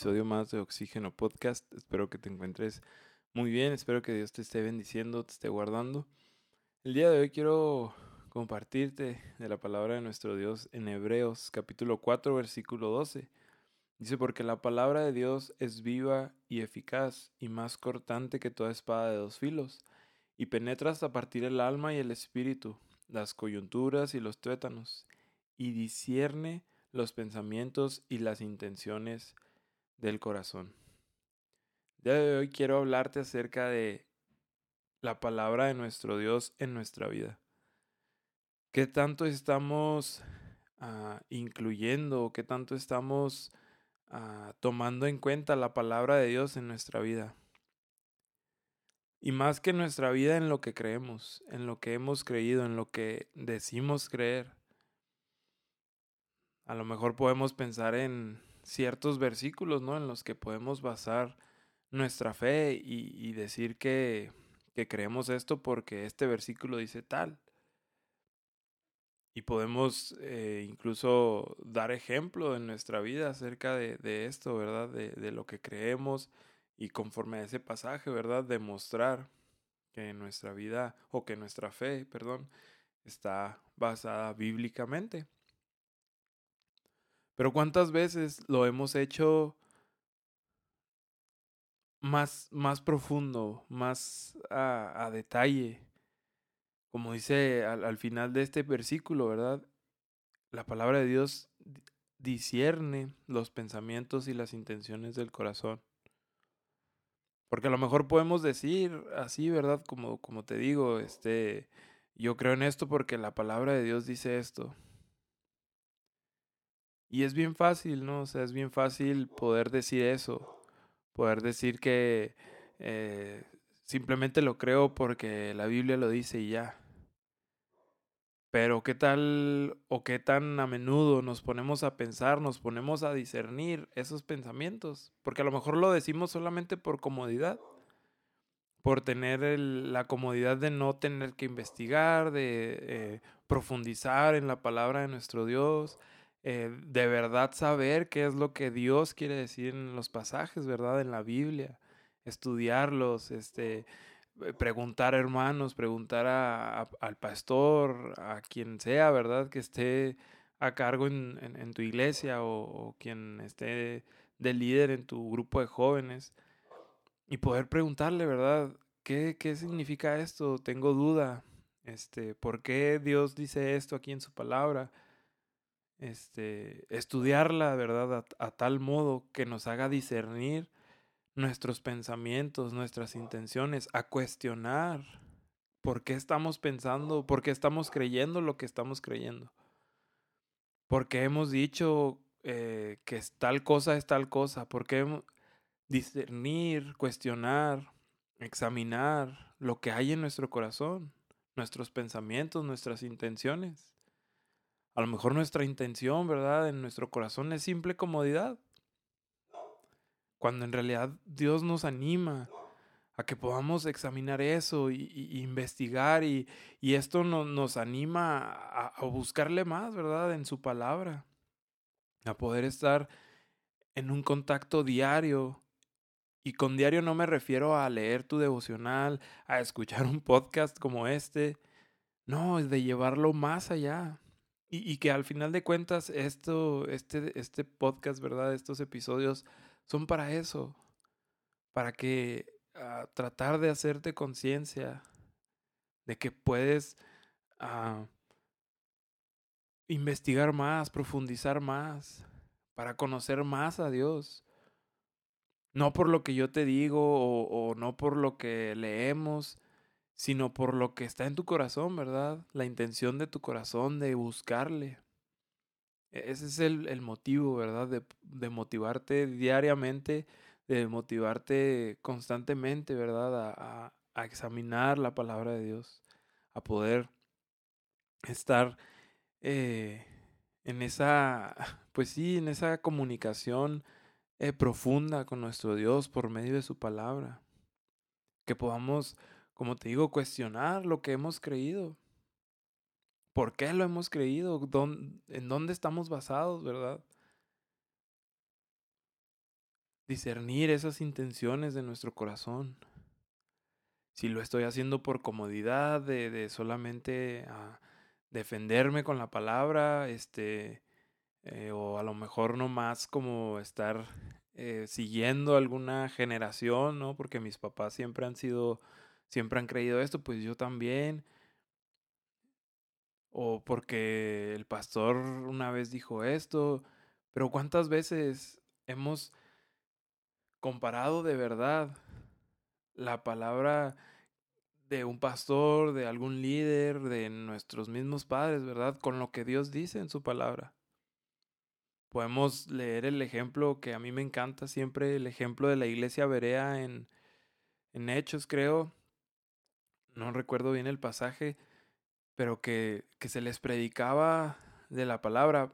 episodio más de Oxígeno Podcast. Espero que te encuentres muy bien, espero que Dios te esté bendiciendo, te esté guardando. El día de hoy quiero compartirte de la palabra de nuestro Dios en Hebreos capítulo 4 versículo 12. Dice, porque la palabra de Dios es viva y eficaz y más cortante que toda espada de dos filos, y penetra hasta partir el alma y el espíritu, las coyunturas y los tuétanos, y discierne los pensamientos y las intenciones del corazón. Ya de hoy quiero hablarte acerca de la palabra de nuestro Dios en nuestra vida. ¿Qué tanto estamos uh, incluyendo? ¿Qué tanto estamos uh, tomando en cuenta la palabra de Dios en nuestra vida? Y más que nuestra vida en lo que creemos, en lo que hemos creído, en lo que decimos creer. A lo mejor podemos pensar en ciertos versículos, ¿no? En los que podemos basar nuestra fe y, decir que, que creemos esto porque este versículo dice tal. Y podemos eh, incluso dar ejemplo en nuestra vida acerca de, de esto, ¿verdad? De, de, lo que creemos y conforme a ese pasaje, ¿verdad? Demostrar que nuestra vida o que nuestra fe, perdón, está basada bíblicamente. Pero ¿cuántas veces lo hemos hecho más, más profundo, más a, detalle? Como dice al, al, final de este versículo, ¿verdad? La palabra de Dios discierne los pensamientos y las intenciones del corazón. Porque a lo mejor podemos decir así, ¿verdad? Como, como te digo, este, yo creo en esto porque la palabra de Dios dice esto. Y es bien fácil, ¿no? O sea, es bien fácil poder decir eso. Poder decir que eh, simplemente lo creo porque la Biblia lo dice y ya. Pero qué tal o qué tan a menudo nos ponemos a pensar, nos ponemos a discernir esos pensamientos. Porque a lo mejor lo decimos solamente por comodidad. Por tener el, la comodidad de no tener que investigar, de eh, profundizar en la palabra de nuestro Dios, eh, de verdad saber qué es lo que Dios quiere decir en los pasajes, ¿verdad? En la Biblia, estudiarlos, este, eh, preguntar a hermanos, preguntar a, al pastor, a quien sea, ¿verdad? Que esté a cargo en, en, tu iglesia o, o, quien esté de líder en tu grupo de jóvenes y poder preguntarle, ¿verdad? ¿Qué, qué significa esto? Tengo duda. Este, ¿por qué Dios dice esto aquí en su palabra? Este, estudiarla, ¿verdad? A, tal modo que nos haga discernir nuestros pensamientos, nuestras intenciones, a cuestionar por qué estamos pensando, por qué estamos creyendo lo que estamos creyendo. Porque hemos dicho eh, que tal cosa es tal cosa, porque discernir, cuestionar, examinar lo que hay en nuestro corazón, nuestros pensamientos, nuestras intenciones. A lo mejor nuestra intención, ¿verdad? En nuestro corazón es simple comodidad. Cuando en realidad Dios nos anima a que podamos examinar eso y, investigar y, y, esto no, nos anima a, a buscarle más, ¿verdad? En su palabra. A poder estar en un contacto diario y con diario no me refiero a leer tu devocional, a escuchar un podcast como este. No, es de llevarlo más allá. Y, que al final de cuentas esto, este, este podcast, ¿verdad? Estos episodios son para eso, para que uh, tratar de hacerte conciencia de que puedes uh, investigar más, profundizar más, para conocer más a Dios. No por lo que yo te digo o no por lo que leemos, sino por lo que está en tu corazón, ¿verdad? La intención de tu corazón de buscarle. Ese es el, el motivo, ¿verdad? De, de, motivarte diariamente, de motivarte constantemente, ¿verdad? A, a, a, examinar la palabra de Dios, a poder estar eh, en esa, pues sí, en esa comunicación eh, profunda con nuestro Dios por medio de su palabra. Que podamos como te digo, cuestionar lo que hemos creído. ¿Por qué lo hemos creído? ¿En dónde estamos basados, verdad? discernir esas intenciones de nuestro corazón. Si lo estoy haciendo por comodidad, de, solamente ah, defenderme con la palabra, este, eh, o a lo mejor no más como estar eh, siguiendo alguna generación, ¿no? Porque mis papás siempre han sido, siempre han creído esto, pues yo también. O porque el pastor una vez dijo esto. Pero ¿cuántas veces hemos comparado de verdad la palabra de un pastor, de algún líder, de nuestros mismos padres, ¿verdad? Con lo que Dios dice en su palabra. Podemos leer el ejemplo que a mí me encanta siempre, el ejemplo de la iglesia Berea en, en Hechos, creo. No recuerdo bien el pasaje, pero que, que se les predicaba de la palabra.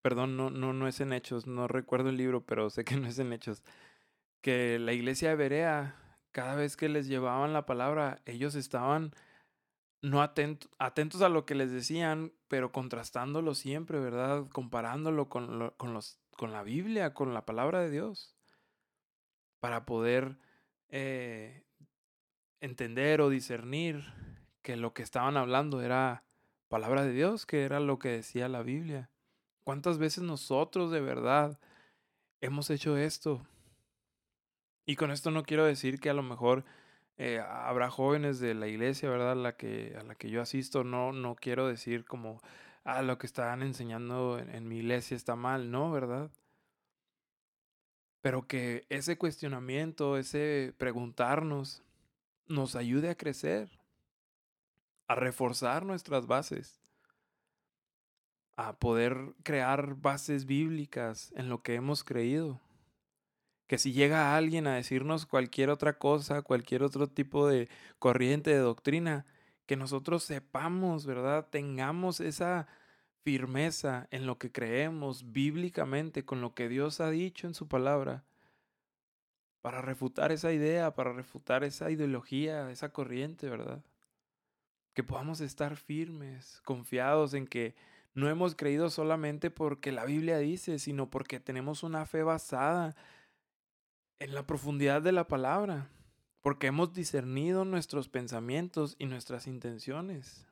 Perdón, no, no, no es en Hechos, no recuerdo el libro, pero sé que no es en Hechos. Que la iglesia de Berea, cada vez que les llevaban la palabra, ellos estaban no atentos a lo que les decían, pero contrastándolo siempre, ¿verdad? Comparándolo con, con, los, con la Biblia, con la palabra de Dios, para poder eh, entender o discernir que lo que estaban hablando era palabra de Dios, que era lo que decía la Biblia. ¿Cuántas veces nosotros de verdad hemos hecho esto? Y con esto no quiero decir que a lo mejor eh, habrá jóvenes de la iglesia, ¿verdad? La que, a la que yo asisto, no, no quiero decir como, ah, lo que están enseñando en, en mi iglesia está mal, ¿no? ¿Verdad? Pero que ese cuestionamiento, ese preguntarnos, nos ayude a crecer, a reforzar nuestras bases, a poder crear bases bíblicas en lo que hemos creído que si llega alguien a decirnos cualquier otra cosa, cualquier otro tipo de corriente de doctrina, que nosotros sepamos, ¿verdad? Tengamos esa firmeza en lo que creemos bíblicamente, con lo que Dios ha dicho en su palabra, para refutar esa idea, para refutar esa ideología, esa corriente, ¿verdad? Que podamos estar firmes, confiados en que no hemos creído solamente porque la Biblia dice, sino porque tenemos una fe basada en la profundidad de la palabra, porque hemos discernido nuestros pensamientos y nuestras intenciones,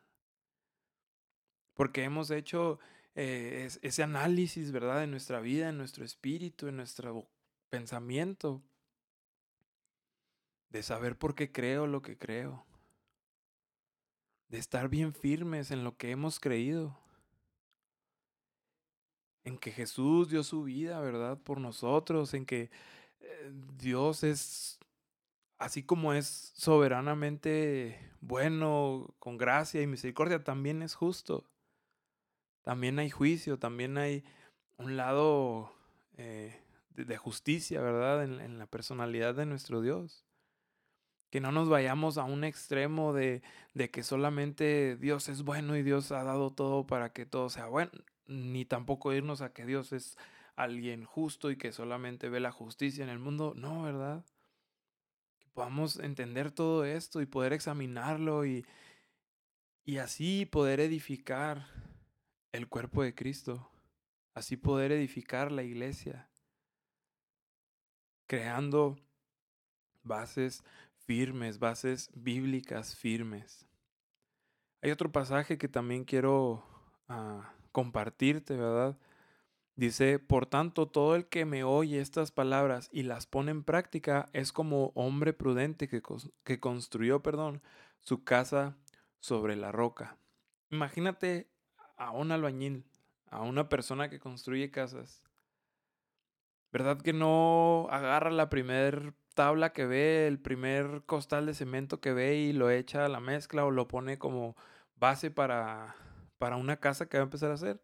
porque hemos hecho eh, ese análisis, ¿verdad?, de nuestra vida, en nuestro espíritu, en nuestro pensamiento, de saber por qué creo lo que creo, de estar bien firmes en lo que hemos creído en que Jesús dio su vida, ¿verdad? Por nosotros, en que eh, Dios es, así como es soberanamente bueno, con gracia y misericordia, también es justo. También hay juicio, también hay un lado eh, de, justicia, ¿verdad? En, en la personalidad de nuestro Dios. Que no nos vayamos a un extremo de, de, que solamente Dios es bueno y Dios ha dado todo para que todo sea bueno, ni tampoco irnos a que Dios es alguien justo y que solamente ve la justicia en el mundo. No, ¿verdad? Que podamos entender todo esto y poder examinarlo y, y así poder edificar el cuerpo de Cristo. Así poder edificar la iglesia. Creando bases firmes, bases bíblicas firmes. Hay otro pasaje que también quiero ah, compartirte, ¿verdad? Dice, por tanto, todo el que me oye estas palabras y las pone en práctica es como hombre prudente que, que construyó, perdón, su casa sobre la roca. Imagínate a un albañil, a una persona que construye casas. ¿Verdad que no agarra la primer tabla que ve, el primer costal de cemento que ve y lo echa a la mezcla o lo pone como base para, para una casa que va a empezar a hacer?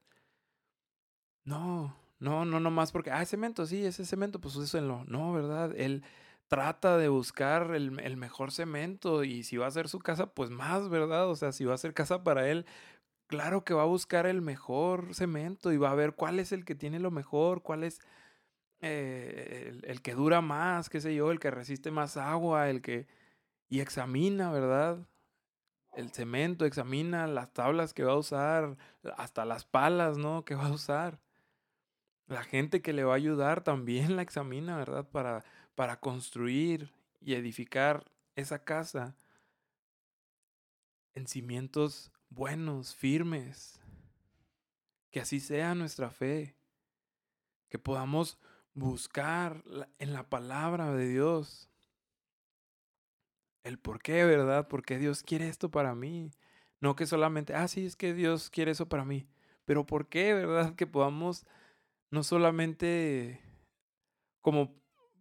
No, no, no, no más porque, ah, cemento, sí, ese cemento, pues úsenlo. No, ¿verdad? Él trata de buscar el, el, mejor cemento y si va a hacer su casa, pues más, ¿verdad? O sea, si va a hacer casa para él, claro que va a buscar el mejor cemento y va a ver cuál es el que tiene lo mejor, cuál es eh, el, el, que dura más, qué sé yo, el que resiste más agua, el que... Y examina, ¿verdad? El cemento, examina las tablas que va a usar, hasta las palas, ¿no? Que va a usar La gente que le va a ayudar también la examina, ¿verdad? Para, para construir y edificar esa casa en cimientos buenos, firmes. Que así sea nuestra fe. Que podamos buscar en la palabra de Dios el por qué, ¿verdad? ¿Por qué Dios quiere esto para mí? No que solamente, ah, sí, es que Dios quiere eso para mí. Pero ¿por qué, verdad? Que podamos no solamente como,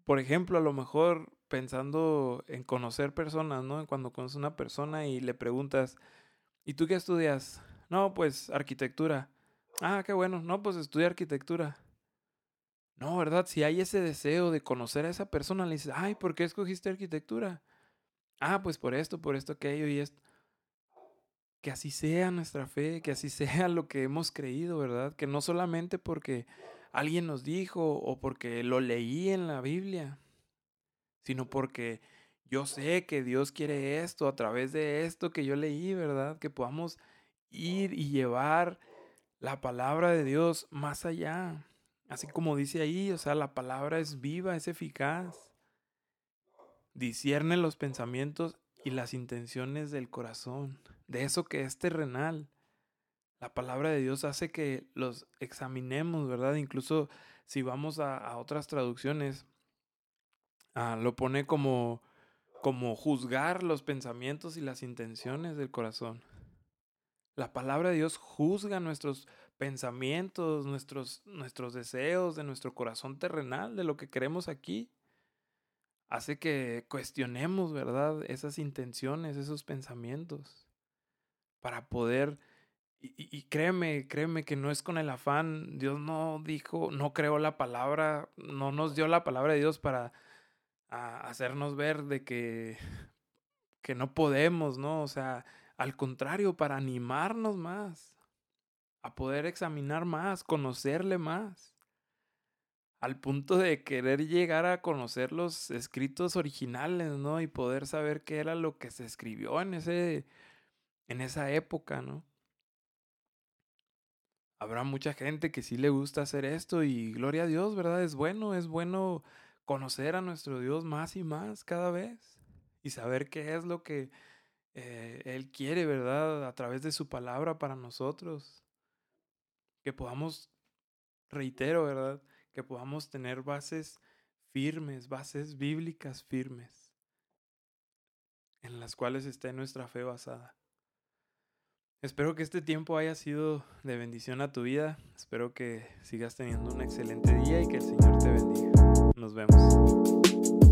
por ejemplo, a lo mejor pensando en conocer personas, ¿no? Cuando conoces una persona y le preguntas, ¿y tú qué estudias? No, pues arquitectura. Ah, qué bueno. No, pues estudia arquitectura. No, ¿verdad? Si hay ese deseo de conocer a esa persona, le dices, ay, ¿por qué escogiste arquitectura? Ah, pues por esto, por esto, aquello y esto. Que así sea nuestra fe, que así sea lo que hemos creído, ¿verdad? Que no solamente porque alguien nos dijo o porque lo leí en la Biblia, sino porque yo sé que Dios quiere esto a través de esto que yo leí, ¿verdad? Que podamos ir y llevar la palabra de Dios más allá. Así como dice ahí, o sea, la palabra es viva, es eficaz. Discierne los pensamientos y las intenciones del corazón, de eso que es terrenal. La palabra de Dios hace que los examinemos, ¿verdad? Incluso si vamos a, otras traducciones, ah, lo pone como, como juzgar los pensamientos y las intenciones del corazón. La palabra de Dios juzga nuestros pensamientos, nuestros, nuestros deseos de nuestro corazón terrenal, de lo que queremos aquí. Hace que cuestionemos, ¿verdad? Esas intenciones, esos pensamientos, para poder y, créeme, créeme que no es con el afán. Dios no dijo, no creó la palabra, no nos dio la palabra de Dios para hacernos ver de que, que no podemos, ¿no? O sea, al contrario, para animarnos más, a poder examinar más, conocerle más, al punto de querer llegar a conocer los escritos originales, ¿no? Y poder saber qué era lo que se escribió en ese, en esa época, ¿no? habrá mucha gente que sí le gusta hacer esto y gloria a Dios, ¿verdad? Es bueno, es bueno conocer a nuestro Dios más y más cada vez y saber qué es lo que eh, Él quiere, ¿verdad? A través de su palabra para nosotros. Que podamos, reitero, ¿verdad? Que podamos tener bases firmes, bases bíblicas firmes, en las cuales esté nuestra fe basada. Espero que este tiempo haya sido de bendición a tu vida. Espero que sigas teniendo un excelente día y que el Señor te bendiga. Nos vemos.